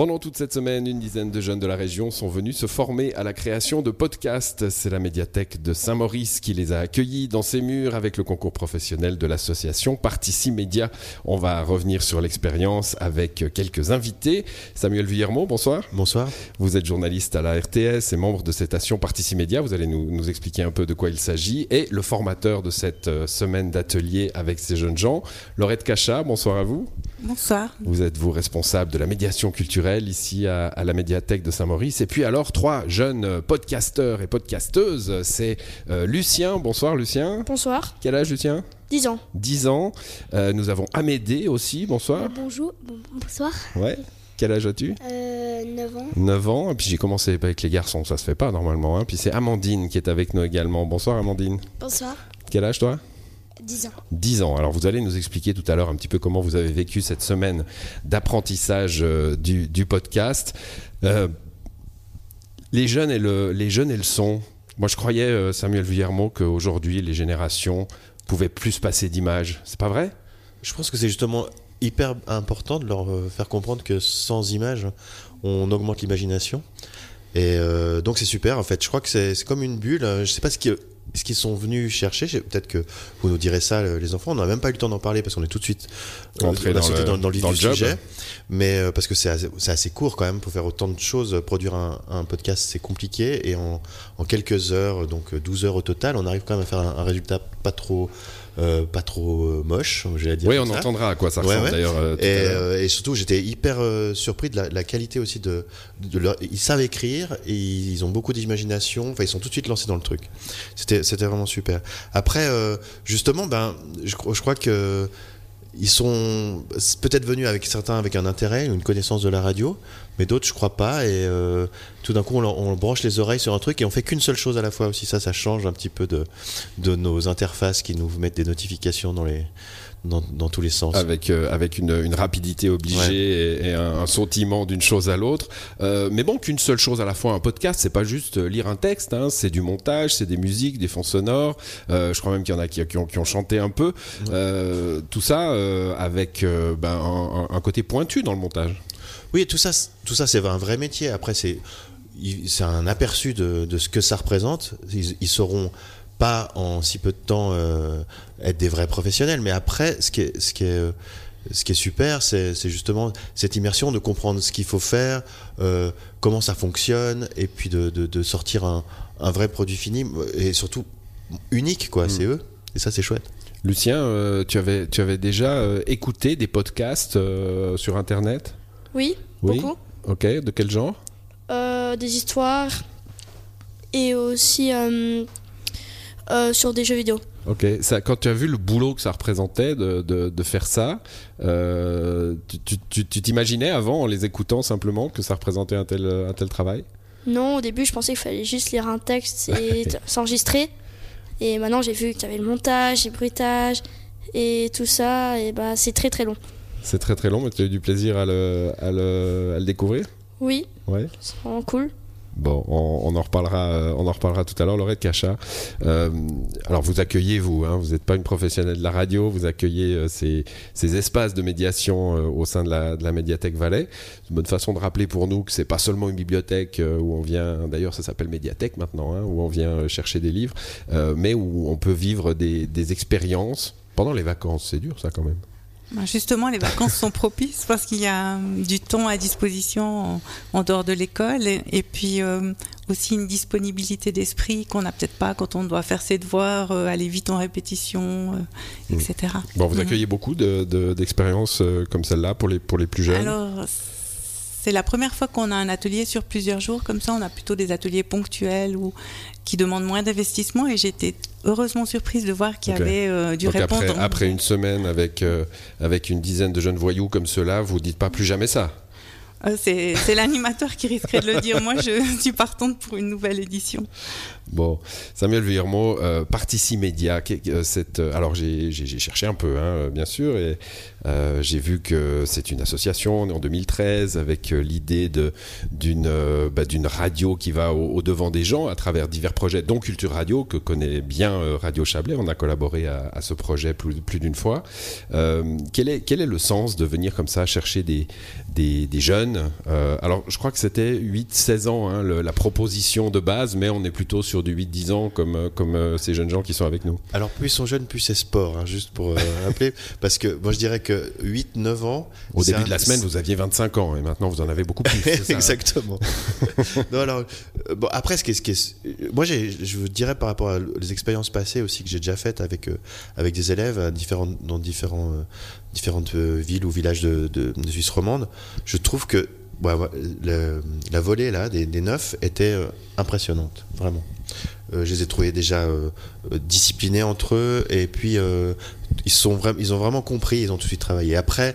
Pendant toute cette semaine, une dizaine de jeunes de la région sont venus se former à la création de podcasts. C'est la médiathèque de Saint-Maurice qui les a accueillis dans ses murs avec le concours professionnel de l'association Partici Média. On va revenir sur l'expérience avec quelques invités. Samuel Villermont, bonsoir. Bonsoir. Vous êtes journaliste à la RTS et membre de cette station Partici Média. Vous allez nous, nous expliquer un peu de quoi il s'agit. Et le formateur de cette euh, semaine d'atelier avec ces jeunes gens, Laurette Cachat, bonsoir à vous. Bonsoir. Vous êtes vous responsable de la médiation culturelle ici à, à la médiathèque de Saint-Maurice. Et puis alors trois jeunes euh, podcasteurs et podcasteuses. C'est euh, Lucien. Bonsoir Lucien. Bonsoir, Quel âge Lucien? 10 ans. 10 ans. Euh, nous avons Amédée aussi. Bonsoir. Bonjour, bon- bonsoir. Ouais. Quel âge as-tu? Euh, 9 ans. 9 ans. Et puis j'ai commencé avec les garçons. Ça se fait pas normalement. hein. Puis c'est Amandine qui est avec nous également. Bonsoir Amandine. Bonsoir. Quel âge toi? 10 ans. 10 ans. Alors vous allez nous expliquer tout à l'heure un petit peu comment vous avez vécu cette semaine d'apprentissage euh, du, du podcast. Euh, les, jeunes et le, les jeunes et le son. Moi je croyais, euh, Samuel Villermont, qu'aujourd'hui les générations pouvaient plus passer d'images. C'est pas vrai? Je pense que c'est justement hyper important de leur faire comprendre que sans images, on augmente l'imagination. Et euh, donc c'est super en fait. Je crois que c'est comme une bulle. Je sais pas ce qu'ils ce qu'ils sont venus chercher. Peut-être que vous nous direz ça, euh, les enfants. On n'a même pas eu le temps d'en parler parce qu'on est tout de suite euh, Entré dans dans, dans le dans du le job. sujet. Mais euh, parce que c'est assez, court quand même pour faire autant de choses. Produire un, un podcast, c'est compliqué. Et en, en quelques heures, donc 12 heures au total, on arrive quand même à faire un, un résultat pas trop, euh, pas trop euh, moche, j'allais dire. Oui, on ça. entendra à quoi ça ressemble ouais. d'ailleurs. euh, à Et, euh, surtout, j'étais hyper surpris de la, la qualité aussi de, de leur- Ils savent écrire et ils ont beaucoup d'imagination. Enfin, ils sont tout de suite lancés dans le truc. C'était, c'était vraiment super. Après, justement, ben, je crois que ils sont peut-être venus avec certains avec un intérêt, une connaissance de la radio, mais d'autres, je crois pas. Et euh, tout d'un coup, on, branche les oreilles sur un truc et on fait qu'une seule chose à la fois aussi. Ça, ça change un petit peu de nos interfaces qui nous mettent des notifications dans les dans, dans tous les sens. avec euh, avec une, une rapidité obligée Ouais. et, et un, un sautillement d'une chose à l'autre. Euh, mais bon, qu'une seule chose à la fois. Un podcast, c'est pas juste euh, lire un texte, hein, c'est du montage, c'est des musiques, des fonds sonores. Euh, je crois même qu'il y en a qui, qui ont, qui ont chanté un peu. Tout ça avec ben, un, côté pointu dans le montage. Oui, tout ça, tout ça, c'est un vrai métier. Après, c'est un aperçu de, de ce que ça représente. Ils, ils sauront pas en si peu de temps euh, être des vrais professionnels. Mais après, ce qui est, ce qui est, euh, ce qui est super, c'est, c'est justement cette immersion de comprendre ce qu'il faut faire, euh, comment ça fonctionne, et puis de, de, de sortir un, un vrai produit fini et surtout unique, quoi. C'est eux. Et ça, c'est chouette. Lucien, euh, tu avais tu avais déjà euh, écouté des podcasts euh, sur internet? Oui, Oui. beaucoup. Ok, de quel genre? Euh, des histoires et aussi euh, sur des jeux vidéo. Ok, ça, quand tu as vu le boulot que ça représentait de, de, de faire ça, euh, tu- t'imaginais avant en les écoutant simplement que ça représentait un tel, un tel travail? Non, au début, je pensais qu'il fallait juste lire un texte et s'enregistrer. Et maintenant, j'ai vu qu'il y avait le montage, les bruitages et tout ça. Et bah, c'est très très long. C'est très très long, mais tu as eu du plaisir à le, à le, à le découvrir? Oui, Ouais. c'est vraiment cool. Bon, on, en reparlera, euh, on en reparlera tout à l'heure. Laurette Cachat, euh, alors vous accueillez vous, hein, vous n'êtes pas une professionnelle de la radio, vous accueillez euh, ces, ces espaces de médiation euh, au sein de la, médiathèque Valais. C'est une bonne façon de rappeler pour nous que c'est pas seulement une bibliothèque où on vient, d'ailleurs ça s'appelle médiathèque maintenant, hein, où on vient chercher des livres, mais où on peut vivre des expériences pendant les vacances. C'est dur ça quand même. Ben, Justement, les vacances sont propices parce qu'il y a euh, du temps à disposition en, en dehors de l'école et, et puis euh, aussi une disponibilité d'esprit qu'on n'a peut-être pas quand on doit faire ses devoirs, euh, aller vite en répétition, euh, Mm. etc. Bon, vous Mhm. accueillez beaucoup de- de- d'expériences comme celle-là pour les, pour les plus jeunes. Alors, c'est la première fois qu'on a un atelier sur plusieurs jours. Comme ça, on a plutôt des ateliers ponctuels ou qui demandent moins d'investissement. Et j'étais heureusement surprise de voir qu'il y avait euh, du Donc après, répondant. après une semaine avec, euh, avec une dizaine de jeunes voyous comme ceux-là, vous dites pas plus jamais ça. Euh, c'est l'animateur qui risquerait de le dire. Moi, je suis partante pour une nouvelle édition. Bon, Samuel Villermo, euh, Partici Média, euh, euh, alors j'ai cherché un peu, hein, bien sûr, et J'ai vu que c'est une association, en 2013, avec l'idée bah, d'une radio qui va au, devant des gens à travers divers projets, dont Culture Radio, que connaît bien Radio Chablais. On a collaboré à, ce projet plus, d'une fois. Quel, est, le sens de venir comme ça chercher des, jeunes? Alors, je crois que c'était 8-16 ans, hein, la proposition de base, mais on est plutôt sur du 8-10 ans, comme, euh, comme euh, ces jeunes gens qui sont avec nous. Alors plus ils sont jeunes, plus c'est sport, hein, juste pour euh, rappeler. Parce que moi je dirais que 8-9 ans... Au début un- de la semaine, vous aviez 25 ans, et maintenant vous en avez beaucoup plus. ça Exactement. non, alors, bon, après, ce qui est, ce qui est- moi, je vous dirais par rapport aux expériences passées aussi que j'ai déjà faites avec, avec des élèves à différentes, dans différents, différentes villes ou villages de, de, de Suisse romande, je trouve que le- la volée là, des, des neufs était impressionnante, vraiment. Euh, je les ai trouvés déjà euh, euh, disciplinés entre eux et puis ils, sont ils ont vraiment compris, ils ont tout de suite travaillé. Après,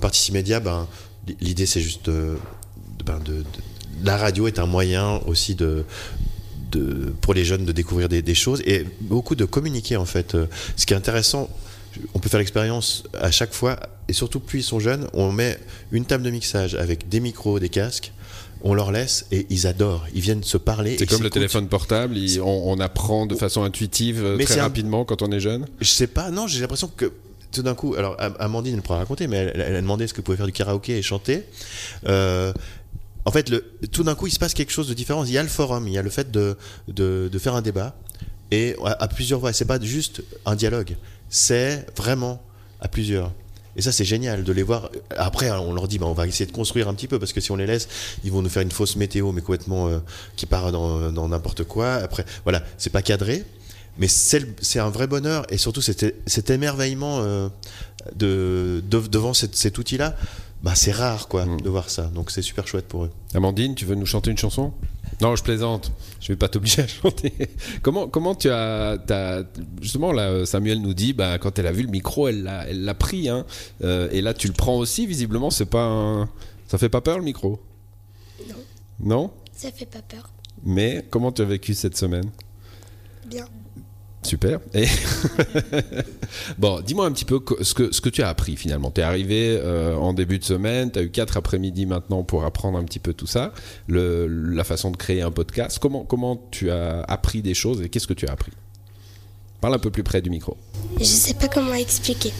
Partie Média, ben, l'idée c'est juste ben, de- la radio est un moyen aussi de, pour les jeunes de découvrir des, choses et beaucoup de communiquer en fait. Ce qui est intéressant, on peut faire l'expérience à chaque fois et surtout plus ils sont jeunes, on met une table de mixage avec des micros, des casques. On leur laisse et ils adorent. Ils viennent se parler. C'est comme le téléphone portable, il- on, on apprend de façon intuitive euh, Mais très un- rapidement quand on est jeune? Je sais pas, non, j'ai l'impression que tout d'un coup, alors Am- Amandine elle pourra raconter, mais elle, elle a demandé est-ce que vous pouvez faire du karaoké et chanter. Euh, en fait, le, tout d'un coup, il se passe quelque chose de différent. Il y a le forum, il y a le fait de, de, de faire un débat et à, à plusieurs voix. C'est pas juste un dialogue, c'est vraiment à plusieurs. Et ça, c'est génial de les voir. Après, on leur dit, bah, on va essayer de construire un petit peu parce que si on les laisse, ils vont nous faire une fausse météo, mais complètement euh, qui part dans n'importe quoi. Après, voilà, c'est pas cadré. Mais c'est un vrai bonheur et surtout cet, émerveillement euh, de, de- devant cet, cet outil-là, bah, c'est rare quoi Mm. de voir ça. Donc c'est super chouette pour eux. Amandine, tu veux nous chanter une chanson? Non, je plaisante. Je vais pas t'obliger à chanter. comment, comment tu as, justement là, Samuel nous dit, bah, quand elle a vu le micro, elle l'a, elle l'a pris, hein. Euh, et là, tu le prends aussi. Visiblement, c'est pas, un- ça fait pas peur le micro? Non. Non? Ça fait pas peur. Mais comment tu as vécu cette semaine? Bien. Super. Et bon, dis-moi un petit peu ce que, ce que tu as appris finalement. Tu es arrivé euh, en début de semaine, tu as eu quatre après-midi maintenant pour apprendre un petit peu tout ça, le, la façon de créer un podcast. Comment, comment tu as appris des choses et qu'est-ce que tu as appris? Parle un peu plus près du micro. Je sais pas comment expliquer.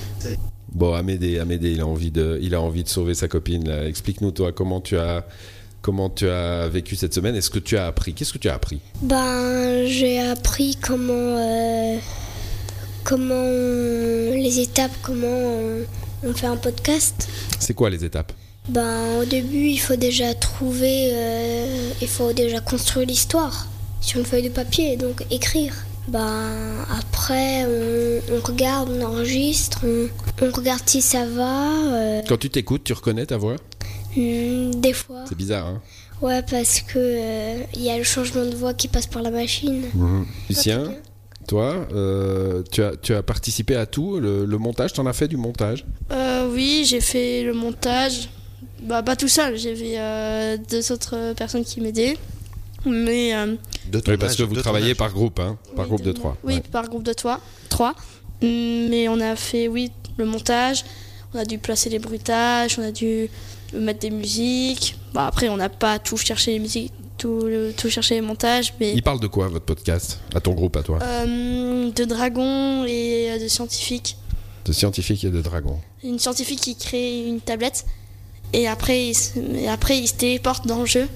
Bon, Amédée, Amédée, il a envie de, il a envie de sauver sa copine. Explique-nous toi comment tu as, comment tu as vécu cette semaine et ce que tu as appris. Qu'est-ce que tu as appris Ben, j'ai appris comment, euh, comment les étapes, comment on, on fait un podcast. C'est quoi les étapes? Ben, au début, il faut déjà trouver, euh, il faut déjà construire l'histoire sur une feuille de papier, donc écrire. Ben, après, on, on regarde, on enregistre, on, on regarde si ça va. euh, Quand tu t'écoutes, tu reconnais ta voix? Hmm, des fois. C'est bizarre, hein Ouais, parce que euh, il y a le changement de voix qui passe par la machine. Lucien, toi, euh, tu, as, tu as participé à tout, le, le montage, tu en as fait du montage? Euh, oui, j'ai fait le montage. Bah, pas tout seul, j'avais euh, deux autres personnes qui m'aidaient. Mais euh, De ton Oui, parce âge, que vous travaillez par groupe, hein, par oui, groupe de de- trois. Oui, Ouais. par groupe de trois. trois. Hum, Mais on a fait, oui, le montage. On a dû placer les bruitages, on a dû mettre des musiques. Bah, après, on n'a pas tout cherché les musiques, tout, le- tout cherché les montages, mais Il parle de quoi, votre podcast À ton groupe, à toi euh, de dragons et euh, de scientifiques. De scientifique et de dragon. Une scientifique qui crée une tablette et après, il se, et après, il se téléporte dans le jeu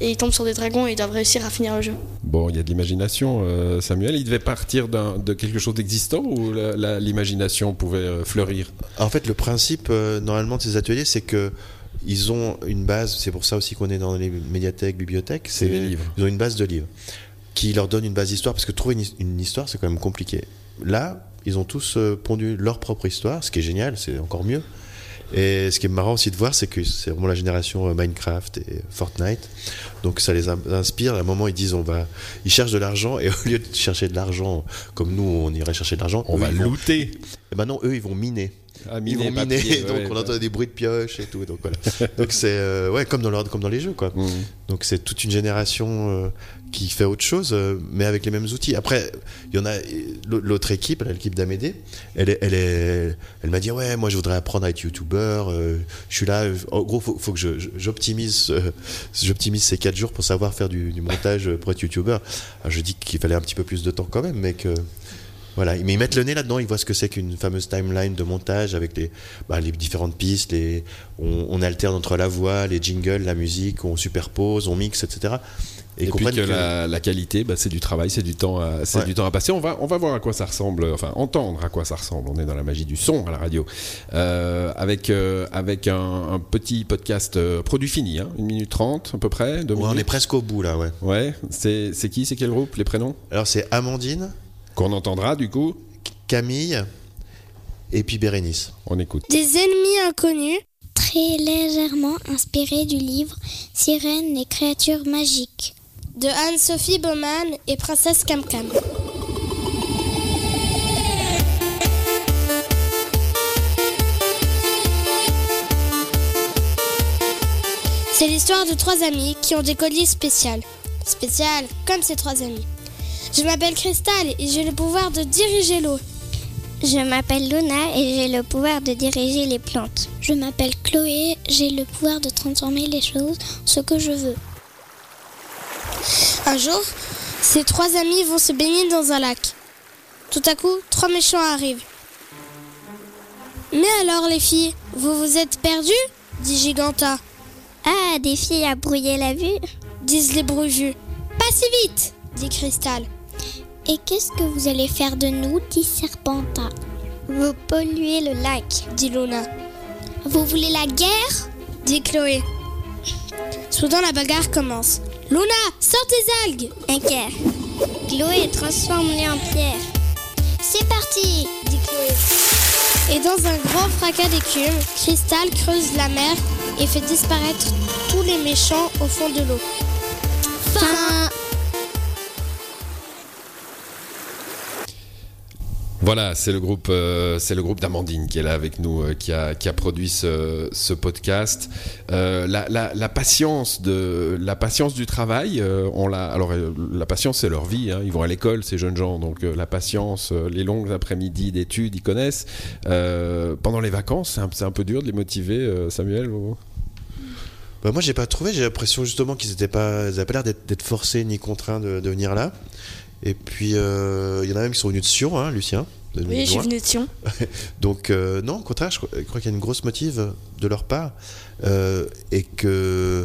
et il tombe sur des dragons et ils doivent réussir à finir le jeu. Bon, il y a de l'imagination, euh, Samuel. Il devait partir de quelque chose d'existant ou l'imagination pouvait euh, fleurir? En fait, le principe euh, normalement de ces ateliers, c'est que ils ont une base. C'est pour ça aussi qu'on est dans les médiathèques, bibliothèques. C'est les livres. Ils ont une base de livres qui leur donne une base d'histoire parce que trouver une, his- une histoire, c'est quand même compliqué. Là, ils ont tous euh, pondu leur propre histoire, ce qui est génial, c'est encore mieux. Et ce qui est marrant aussi de voir, c'est que c'est vraiment la génération euh, Minecraft et Fortnite. Donc ça les in- inspire. À un moment, ils disent on va, ils cherchent de l'argent et au lieu de chercher de l'argent comme nous, on irait chercher de l'argent, On eux, va vont- looter. et maintenant, eux, ils vont miner. À ils vont miner, papier, donc ouais, on entend des bruits de pioche et tout. Donc voilà. donc c'est euh, ouais comme dans leur- comme dans les jeux quoi. Mhm. Donc c'est toute une génération euh, qui fait autre chose, euh, mais avec les mêmes outils. Après, il y en a l'au- l'autre équipe, l'équipe d'Amédée, elle est, elle est, elle m'a dit ouais, moi je voudrais apprendre à être youtubeur. euh, je suis là. En gros, faut, faut que j'optimise, euh, j'optimise ces quatre jours pour savoir faire du, du montage pour être youtubeur. Je dis qu'il fallait un petit peu plus de temps quand même, mais que voilà, mais ils mettent le nez là-dedans, ils voient ce que c'est qu'une fameuse timeline de montage avec les, bah, les différentes pistes, les, on, on alterne entre la voix, les jingles, la musique, on superpose, on mixe, etc. Et, ils puis que, que- la, la qualité, bah, c'est du travail, c'est du temps, à, c'est Ouais. du temps à passer. On va, on va voir à quoi ça ressemble, enfin entendre à quoi ça ressemble. On est dans la magie du son à la radio, Euh, avec euh, avec un, un petit podcast euh, produit fini, hein, une minute trente à peu près, deux Ouais, on est presque au bout là, ouais. Ouais, c'est qui, c'est quel groupe, les prénoms? Alors c'est Amandine, qu'on entendra du coup. Camille et puis Bérénice. On écoute. Des ennemis inconnus. Très légèrement inspiré du livre Sirène et créatures magiques. de Anne-Sophie Baumann et Princesse Camcam. C'est l'histoire de trois amis qui ont des colliers spéciaux. Spécial comme ces trois amis. Je m'appelle Cristal et j'ai le pouvoir de diriger l'eau. Je m'appelle Luna et j'ai le pouvoir de diriger les plantes. Je m'appelle Chloé, j'ai le pouvoir de transformer les choses en ce que je veux. Un jour, ces trois amis vont se baigner dans un lac. Tout à coup, trois méchants arrivent. Mais alors les filles, vous vous êtes perdues? dit Giganta. Ah, des filles à brouiller la vue Disent les brouillus. Pas si vite dit Cristal. Et qu'est-ce que vous allez faire de nous dit Serpenta. Vous polluez le lac. dit Luna. Vous voulez la guerre? Dit Chloé. Soudain la bagarre commence. Luna, sors tes algues Ok. Chloé, transforme-les en pierre. C'est parti dit Chloé. Et dans un grand fracas d'écume, Cristal creuse la mer et fait disparaître tous les méchants au fond de l'eau. Fin. Voilà, c'est le groupe, euh, c'est le groupe d'Amandine qui est là avec nous, euh, qui a produit ce, podcast. Euh, la, patience la patience du travail, on l'a. Alors la patience c'est leur vie. hein. Ils vont à l'école ces jeunes gens, donc la patience, les longues après-midi d'études, ils connaissent. Pendant les vacances, c'est un, peu dur de les motiver. Samuel. Bah, moi, j'ai pas trouvé. J'ai l'impression justement qu'ils étaient pas, l'air d'être, forcés ni contraints de venir là. Et puis, euh, il y en a même qui sont venus de Sion, hein, Lucien. Oui, je suis venue de Sion. Donc, euh, non, au contraire, je, crois- je crois qu'il y a une grosse motive de leur part. euh, et que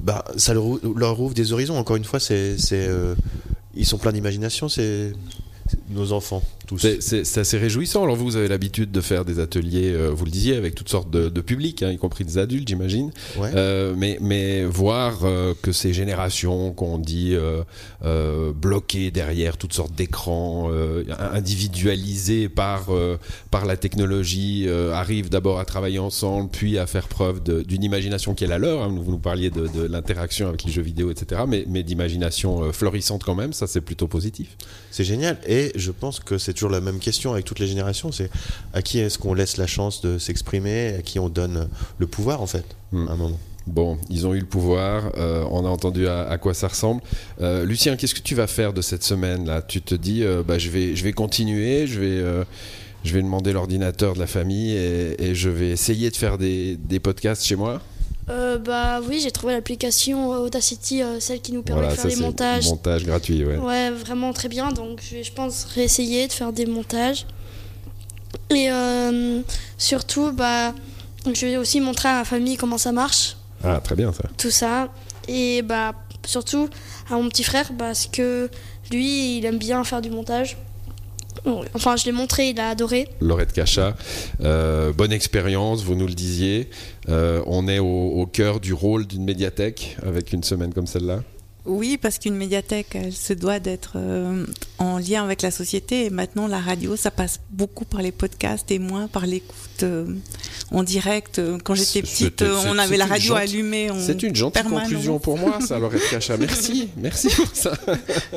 bah, ça leur, ou- leur ouvre des horizons. Encore une fois, c'est, c'est, ils sont pleins d'imagination, c'est nos enfants, tous. C'est- assez réjouissant. Alors vous, vous avez l'habitude de faire des ateliers, euh, vous le disiez, avec toutes sortes de, de publics, hein, y compris des adultes, j'imagine. Ouais. Euh, mais, mais voir euh, que ces générations qu'on dit bloquées derrière toutes sortes d'écrans, individualisées par, par la technologie, arrivent d'abord à travailler ensemble, puis à faire preuve d'une imagination qui est la leur. hein. Vous nous parliez de, de l'interaction avec les jeux vidéo, etc. Mais, mais d'imagination florissante quand même, ça c'est plutôt positif. C'est génial. Et je pense que c'est toujours la même question avec toutes les générations. C'est à qui est-ce qu'on laisse la chance de s'exprimer, à qui on donne le pouvoir, en fait, Hmm. à un moment. Bon, ils ont eu le pouvoir, euh, on a entendu à, à quoi ça ressemble. Euh, Lucien, qu'est-ce que tu vas faire de cette semaine-là? Tu te dis, euh, bah, je, vais, je vais continuer, je vais, je vais demander l'ordinateur de la famille et, et je vais essayer de faire des, des podcasts chez moi? Euh, bah oui, j'ai trouvé l'application euh, Audacity, euh, celle qui nous permet de faire ça les montages. montage gratuit, ouais. Ouais, vraiment très bien. Donc je vais, je pense, réessayer de faire des montages. Et euh, surtout, bah, je vais aussi montrer à ma famille comment ça marche, Ah, très bien ça. tout ça. Et bah, surtout à mon petit frère, parce que lui, il aime bien faire du montage. Enfin, je l'ai montré, il a adoré. Laurette Cacha, euh, bonne expérience, vous nous le disiez. Euh, on est au, au cœur du rôle d'une médiathèque avec une semaine comme celle-là. Oui, parce qu'une médiathèque, elle se doit d'être euh, en lien avec la société. Et maintenant, la radio, ça passe beaucoup par les podcasts et moins par l'écoute euh, en direct. Quand j'étais petite, on avait c'est la une radio gentille- allumée. C'est une gentille permanence. conclusion pour moi, ça, Laurette Cacha. Merci, merci pour ça.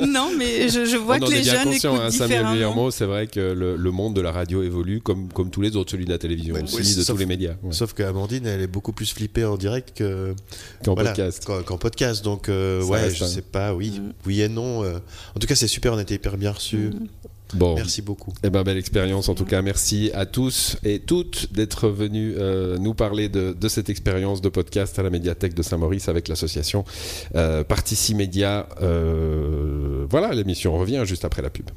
Non, mais je, je vois on que en les est bien jeunes conscient, écoutent hein, Samuel différemment. Villermo, c'est vrai que le, le monde de la radio évolue comme, comme tous les autres, celui de la télévision Ouais, aussi, oui, de sauf- tous les médias. ouais. Sauf qu'Amandine, elle est beaucoup plus flippée en direct que Qu'en voilà, podcast. qu'en- podcast. Donc, euh, ouais, je sais pas, oui, Mm. oui et non. euh. En tout cas, c'est super, on a été hyper bien reçus. Bon, Merci beaucoup. Eh ben, belle expérience en tout cas. Merci à tous et toutes d'être venus euh, nous parler de, de cette expérience de podcast à la médiathèque de Saint-Maurice avec l'association euh, Partici Média. Euh, voilà, l'émission revient juste après la pub.